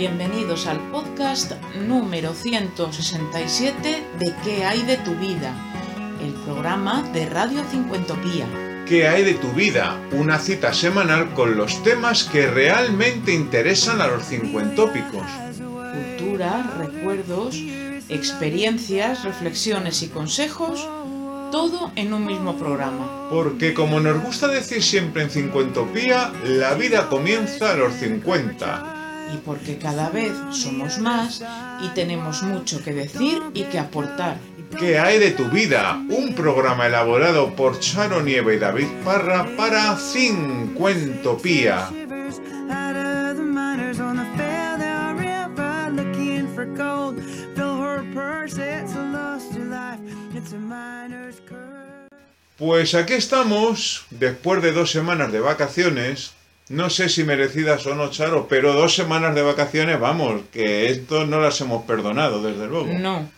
Bienvenidos al podcast número 167 de ¿Qué hay de tu vida? El programa de Radio Cincuentopía. ¿Qué hay de tu vida? Una cita semanal con los temas que realmente interesan a los cincuentópicos. Cultura, recuerdos, experiencias, reflexiones y consejos, todo en un mismo programa. Porque como nos gusta decir siempre en Cincuentopía, la vida comienza a los 50 y porque cada vez somos más y tenemos mucho que decir y que aportar. ¿Qué hay de tu vida? Un programa elaborado por Charo Nieve y David Parra para Cincuentopía. Pues aquí estamos, después de dos semanas de vacaciones, no sé si merecidas o no, Charo, pero dos semanas de vacaciones, vamos, que esto no las hemos perdonado, desde luego. No.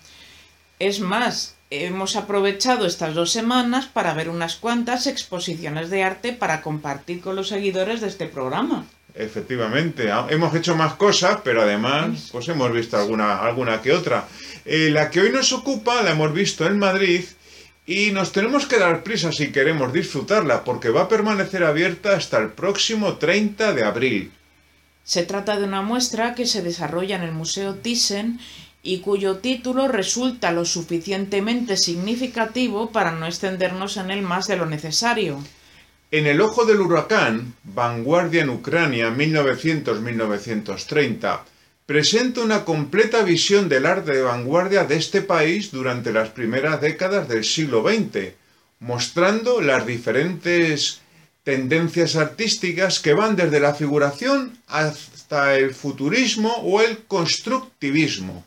Es más, hemos aprovechado estas dos semanas para ver unas cuantas exposiciones de arte para compartir con los seguidores de este programa. Efectivamente, hemos hecho más cosas, pero además pues hemos visto alguna, alguna que otra. Eh, la que hoy nos ocupa la hemos visto en Madrid y nos tenemos que dar prisa si queremos disfrutarla, porque va a permanecer abierta hasta el próximo 30 de abril. Se trata de una muestra que se desarrolla en el Museo Thyssen y cuyo título resulta lo suficientemente significativo para no extendernos en él más de lo necesario. En el ojo del huracán, Vanguardia en Ucrania 1900-1930, presenta una completa visión del arte de vanguardia de este país durante las primeras décadas del siglo XX, mostrando las diferentes tendencias artísticas que van desde la figuración hasta el futurismo o el constructivismo.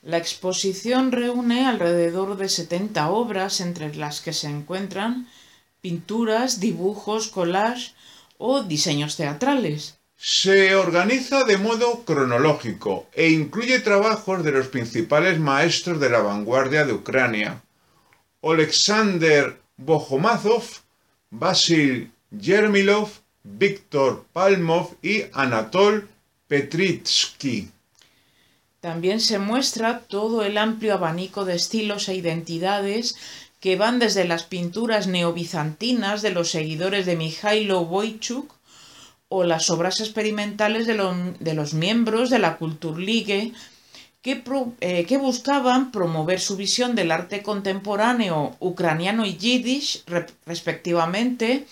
La exposición reúne alrededor de 70 obras entre las que se encuentran pinturas, dibujos, collages o diseños teatrales. Se organiza de modo cronológico e incluye trabajos de los principales maestros de la vanguardia de Ucrania. Alexander Bohomazov, Basil Yermilov, Víctor Palmov y Anatol Petritsky. También se muestra todo el amplio abanico de estilos e identidades que van desde las pinturas neobizantinas de los seguidores de Mikhailo Wojciuk o las obras experimentales de, los miembros de la Kulturligue que, eh, que, buscaban promover su visión del arte contemporáneo ucraniano y yiddish, respectivamente,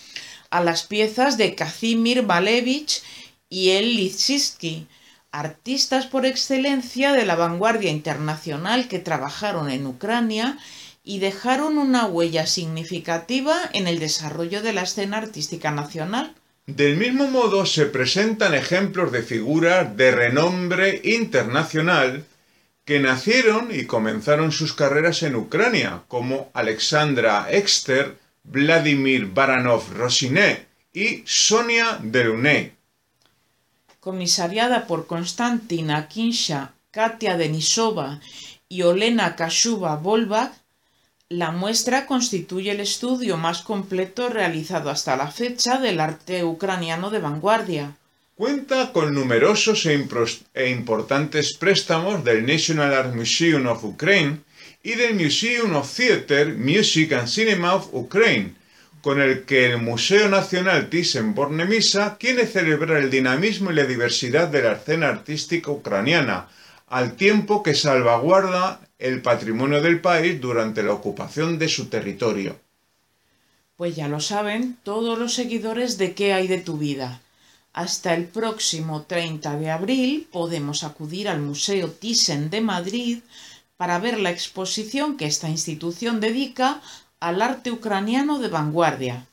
a las piezas de Kazimir Malevich y El Litsinsky, artistas por excelencia de la vanguardia internacional que trabajaron en Ucrania y dejaron una huella significativa en el desarrollo de la escena artística nacional. Del mismo modo se presentan ejemplos de figuras de renombre internacional que nacieron y comenzaron sus carreras en Ucrania, como Alexandra Exter, Vladimir Baranov Rosiné y Sonia Delaunay. Comisariada por Konstantina Kinsha, Katia Denisova y Olena Kashuba Volbak, la muestra constituye el estudio más completo realizado hasta la fecha del arte ucraniano de vanguardia. Cuenta con numerosos e, e, importantes préstamos del National Art Museum of Ukraine y del Museum of Theatre, Music and Cinema of Ukraine, con el que el Museo Nacional Thyssen-Bornemisza quiere celebrar el dinamismo y la diversidad de la escena artística ucraniana, al tiempo que salvaguarda el patrimonio del país durante la ocupación de su territorio. Pues ya lo saben todos los seguidores de qué hay de tu vida. Hasta el próximo 30 de abril podemos acudir al Museo Thyssen de Madrid para ver la exposición que esta institución dedica al arte ucraniano de vanguardia.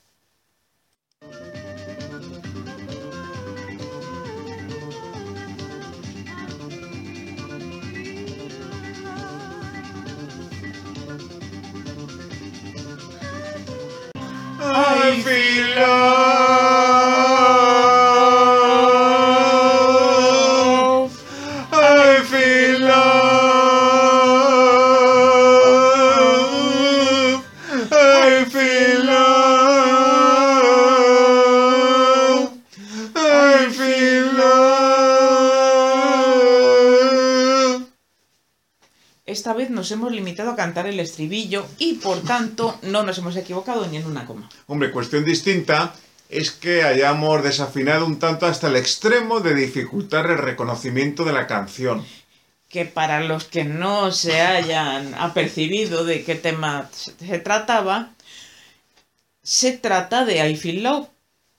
I feel love. Nos hemos limitado a cantar el estribillo y por tanto no nos hemos equivocado ni en una coma. Hombre, cuestión distinta es que hayamos desafinado un tanto hasta el extremo de dificultar el reconocimiento de la canción. Que para los que no se hayan apercibido de qué tema se trataba, se trata de I Feel Love,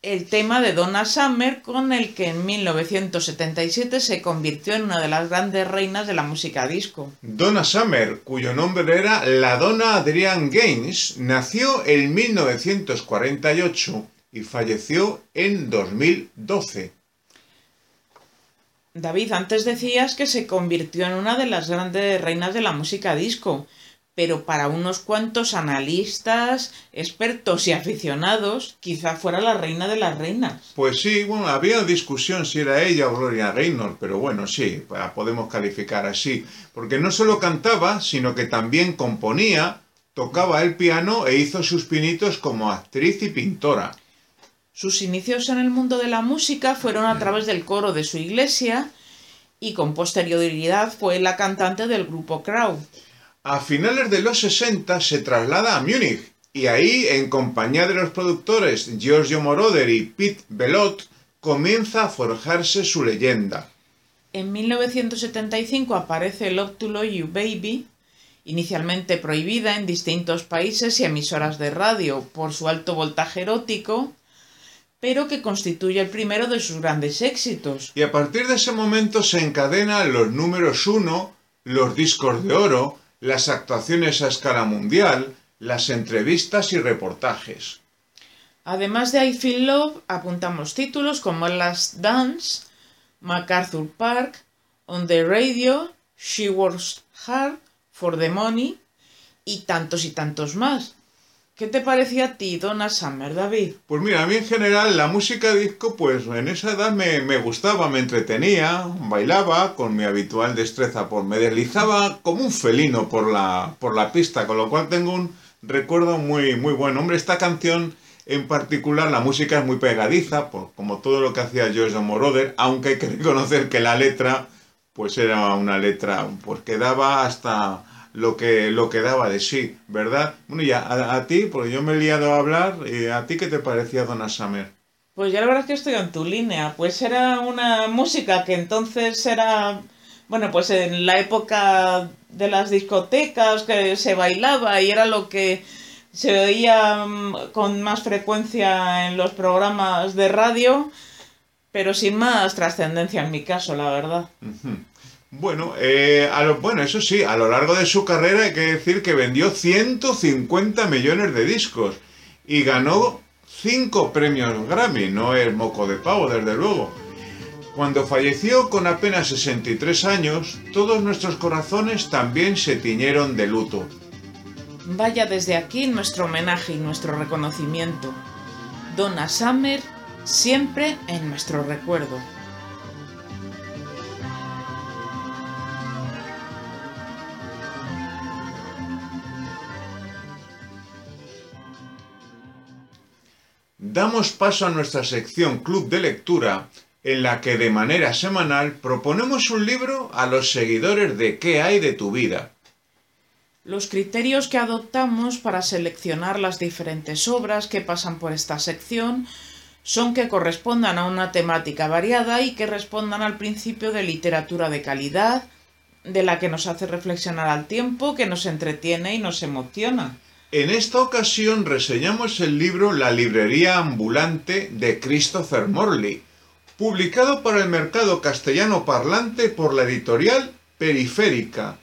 el tema de Donna Summer con el que en 1977 se convirtió en una de las grandes reinas de la música disco. Donna Summer, cuyo nombre era la Donna Adrienne Gaines, nació en 1948 y falleció en 2012. David, antes decías que se convirtió en una de las grandes reinas de la música disco, pero para unos cuantos analistas, expertos y aficionados, quizá fuera la reina de las reinas. Pues sí, bueno, había discusión si era ella o Gloria Gaynor, pero bueno, sí, la podemos calificar así, porque no solo cantaba, sino que también componía, tocaba el piano e hizo sus pinitos como actriz y pintora. Sus inicios en el mundo de la música fueron a través del coro de su iglesia y con posterioridad fue la cantante del grupo Crow. A finales de los 60 se traslada a Múnich y ahí, en compañía de los productores Giorgio Moroder y Pete Belot, comienza a forjarse su leyenda. En 1975 aparece Love to Love You Baby, inicialmente prohibida en distintos países y emisoras de radio por su alto voltaje erótico, pero que constituye el primero de sus grandes éxitos. Y a partir de ese momento se encadenan los números uno, los discos de oro, las actuaciones a escala mundial, las entrevistas y reportajes. Además de I Feel Love, apuntamos títulos como Last Dance, MacArthur Park, On the Radio, She Works Hard, For the Money y tantos y tantos más. ¿Qué te parecía a ti, Donna Summer, David? Pues mira, a mí en general la música disco, pues en esa edad me, me gustaba, me entretenía, bailaba con mi habitual destreza, pues me deslizaba como un felino por la, por la pista, con lo cual tengo un recuerdo muy, muy bueno. Hombre, esta canción en particular, la música es muy pegadiza, pues, como todo lo que hacía George Moroder, aunque hay que reconocer que la letra, pues era una letra, pues que daba hasta lo que, lo que daba de sí, ¿verdad? Bueno, y a, a ti, porque yo me he liado a hablar, ¿y ¿a ti qué te parecía Donna Summer? Pues ya la verdad es que estoy en tu línea. Pues era una música que entonces era, bueno, pues en la época de las discotecas que se bailaba y era lo que se oía mm, con más frecuencia en los programas de radio, pero sin más trascendencia en mi caso, la verdad. Ujú. Bueno, eh, a lo- bueno, eso sí, a lo largo de su carrera hay que decir que vendió 150 millones de discos y ganó 5 premios Grammy, no es moco de pavo, desde luego. Cuando falleció con apenas 63 años, todos nuestros corazones también se tiñeron de luto. Vaya desde aquí nuestro homenaje y nuestro reconocimiento. Donna Summer, siempre en nuestro recuerdo. Damos paso a nuestra sección Club de Lectura, en la que de manera semanal proponemos un libro a los seguidores de ¿Qué hay de tu vida? Los criterios que adoptamos para seleccionar las diferentes obras que pasan por esta sección son que correspondan a una temática variada y que respondan al principio de literatura de calidad, de la que nos hace reflexionar al tiempo, que nos entretiene y nos emociona. En esta ocasión reseñamos el libro La librería ambulante de Christopher Morley, publicado para el mercado castellano parlante por la editorial Periférica.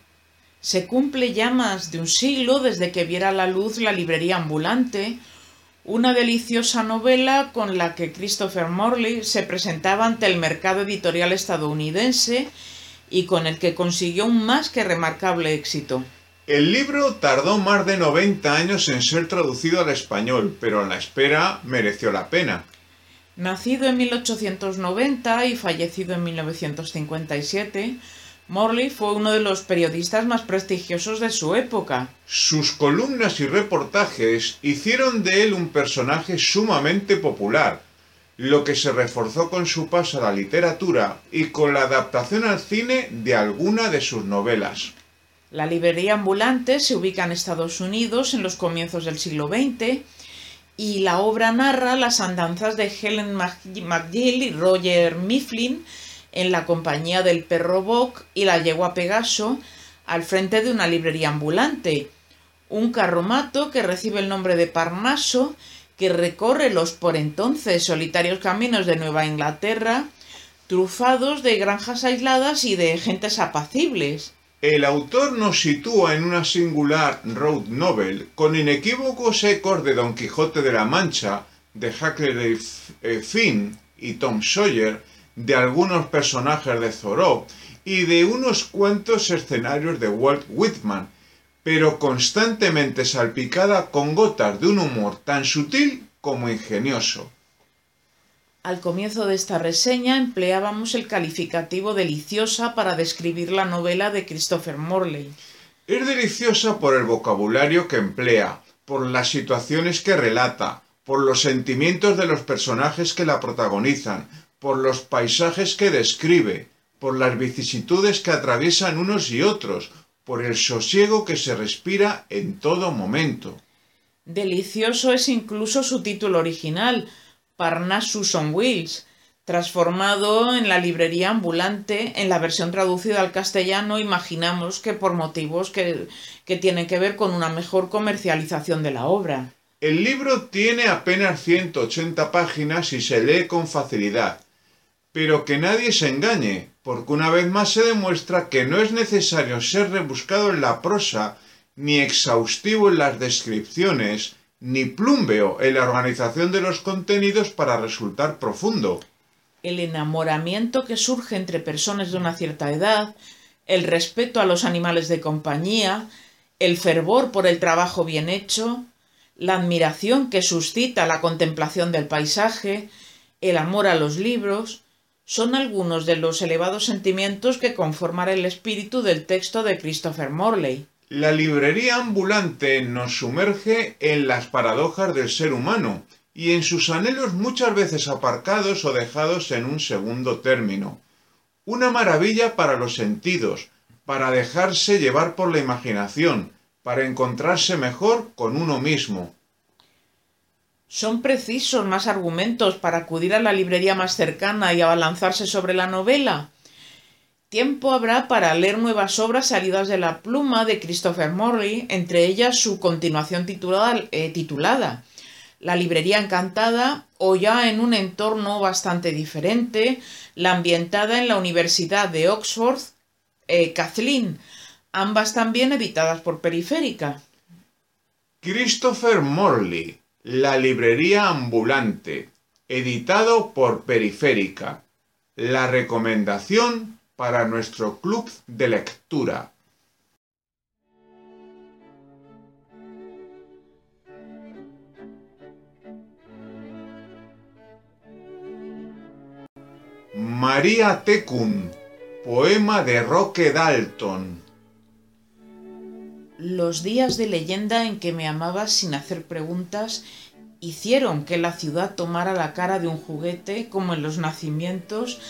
Se cumple ya más de un siglo desde que viera la luz la librería ambulante, una deliciosa novela con la que Christopher Morley se presentaba ante el mercado editorial estadounidense y con el que consiguió un más que remarcable éxito. El libro tardó más de 90 años en ser traducido al español, pero la espera mereció la pena. Nacido en 1890 y fallecido en 1957, Morley fue uno de los periodistas más prestigiosos de su época. Sus columnas y reportajes hicieron de él un personaje sumamente popular, lo que se reforzó con su paso a la literatura y con la adaptación al cine de alguna de sus novelas. La librería ambulante se ubica en Estados Unidos en los comienzos del siglo XX y la obra narra las andanzas de Helen McGill y Roger Mifflin en la compañía del perro Bock y la yegua Pegaso al frente de una librería ambulante, un carromato que recibe el nombre de Parnaso que recorre los por entonces solitarios caminos de Nueva Inglaterra, trufados de granjas aisladas y de gentes apacibles. El autor nos sitúa en una singular road novel con inequívocos ecos de Don Quijote de la Mancha, de Huckleberry eh, Finn y Tom Sawyer, de algunos personajes de Thoreau y de unos cuantos escenarios de Walt Whitman, pero constantemente salpicada con gotas de un humor tan sutil como ingenioso. Al comienzo de esta reseña empleábamos el calificativo deliciosa para describir la novela de Christopher Morley. Es deliciosa por el vocabulario que emplea, por las situaciones que relata, por los sentimientos de los personajes que la protagonizan, por los paisajes que describe, por las vicisitudes que atraviesan unos y otros, por el sosiego que se respira en todo momento. Delicioso es incluso su título original, Parnassus on Wheels, transformado en la librería ambulante en la versión traducida al castellano, imaginamos que por motivos que, que tienen que ver con una mejor comercialización de la obra. El libro tiene apenas 180 páginas y se lee con facilidad. Pero que nadie se engañe, porque una vez más se demuestra que no es necesario ser rebuscado en la prosa, ni exhaustivo en las descripciones, ni plúmbeo en la organización de los contenidos para resultar profundo. El enamoramiento que surge entre personas de una cierta edad, el respeto a los animales de compañía, el fervor por el trabajo bien hecho, la admiración que suscita la contemplación del paisaje, el amor a los libros, son algunos de los elevados sentimientos que conforman el espíritu del texto de Christopher Morley. La librería ambulante nos sumerge en las paradojas del ser humano y en sus anhelos muchas veces aparcados o dejados en un segundo término. Una maravilla para los sentidos, para dejarse llevar por la imaginación, para encontrarse mejor con uno mismo. ¿Son precisos más argumentos para acudir a la librería más cercana y abalanzarse sobre la novela? Tiempo habrá para leer nuevas obras salidas de la pluma de Christopher Morley, entre ellas su continuación titulada, eh, La librería encantada, o ya en un entorno bastante diferente, la ambientada en la Universidad de Oxford, eh, Kathleen, ambas también editadas por Periférica. Christopher Morley la librería ambulante, editado por Periférica. La recomendación para nuestro club de lectura. María Tecum, poema de Roque Dalton. Los días de leyenda en que me amabas sin hacer preguntas hicieron que la ciudad tomara la cara de un juguete como en los nacimientos.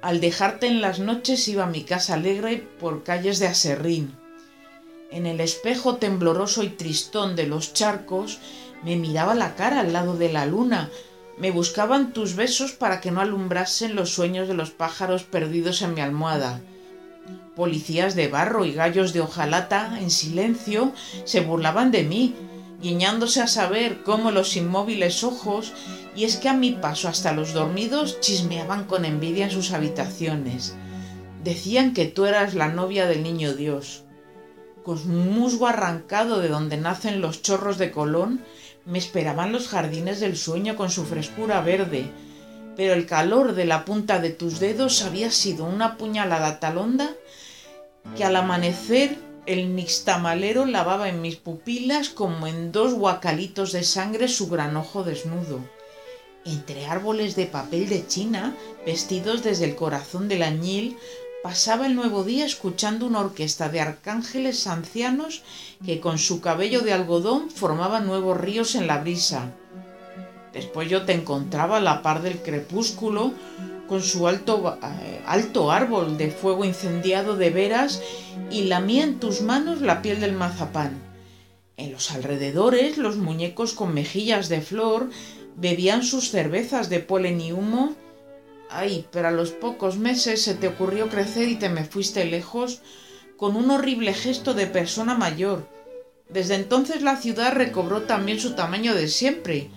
Al dejarte en las noches iba a mi casa alegre por calles de aserrín. En el espejo tembloroso y tristón de los charcos me miraba la cara al lado de la luna. Me buscaban tus besos para que no alumbrasen los sueños de los pájaros perdidos en mi almohada. Policías de barro y gallos de hojalata, en silencio, se burlaban de mí, guiñándose a saber cómo los inmóviles ojos, y es que a mi paso hasta los dormidos chismeaban con envidia en sus habitaciones. Decían que tú eras la novia del niño Dios. Con musgo arrancado de donde nacen los chorros de Colón, me esperaban los jardines del sueño con su frescura verde, pero el calor de la punta de tus dedos había sido una puñalada tal honda que al amanecer el nixtamalero lavaba en mis pupilas como en dos guacalitos de sangre su gran ojo desnudo. Entre árboles de papel de China, vestidos desde el corazón del añil, pasaba el nuevo día escuchando una orquesta de arcángeles ancianos que con su cabello de algodón formaban nuevos ríos en la brisa. Después yo te encontraba a la par del crepúsculo con su alto, eh, alto árbol de fuego incendiado de veras y lamía en tus manos la piel del mazapán. En los alrededores los muñecos con mejillas de flor bebían sus cervezas de polen y humo Ay, pero a los pocos meses se te ocurrió crecer y te me fuiste lejos con un horrible gesto de persona mayor. Desde entonces la ciudad recobró también su tamaño de siempre,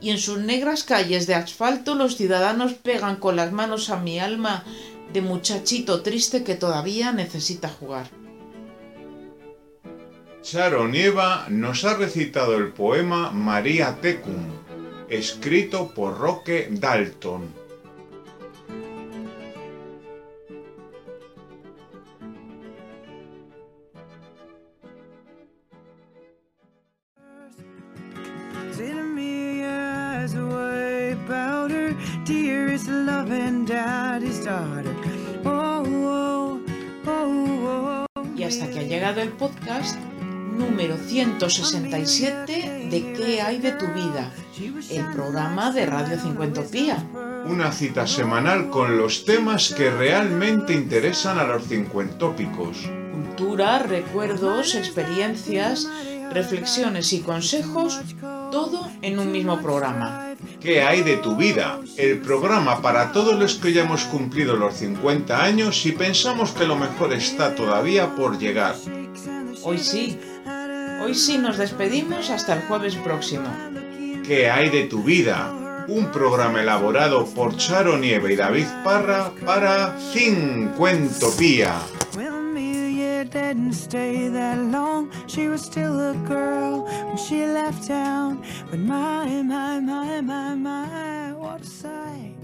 y en sus negras calles de asfalto los ciudadanos pegan con las manos a mi alma de muchachito triste que todavía necesita jugar. Charo Nieva nos ha recitado el poema María Tecum, escrito por Roque Dalton. Y hasta que ha llegado el podcast número 167 de ¿Qué hay de tu vida? El programa de Radio Cincuentopía. Una cita semanal con los temas que realmente interesan a los cincuentópicos. Cultura, recuerdos, experiencias, reflexiones y consejos, todo en un mismo programa. ¿Qué hay de tu vida? El programa para todos los que ya hemos cumplido los 50 años y pensamos que lo mejor está todavía por llegar. Hoy sí, hoy sí nos despedimos hasta el jueves próximo. ¿Qué hay de tu vida? Un programa elaborado por Charo Nieve y David Parra para Cincuentopía. Didn't stay that long. She was still a girl when she left town. But my, my, my, my, my, what a sight.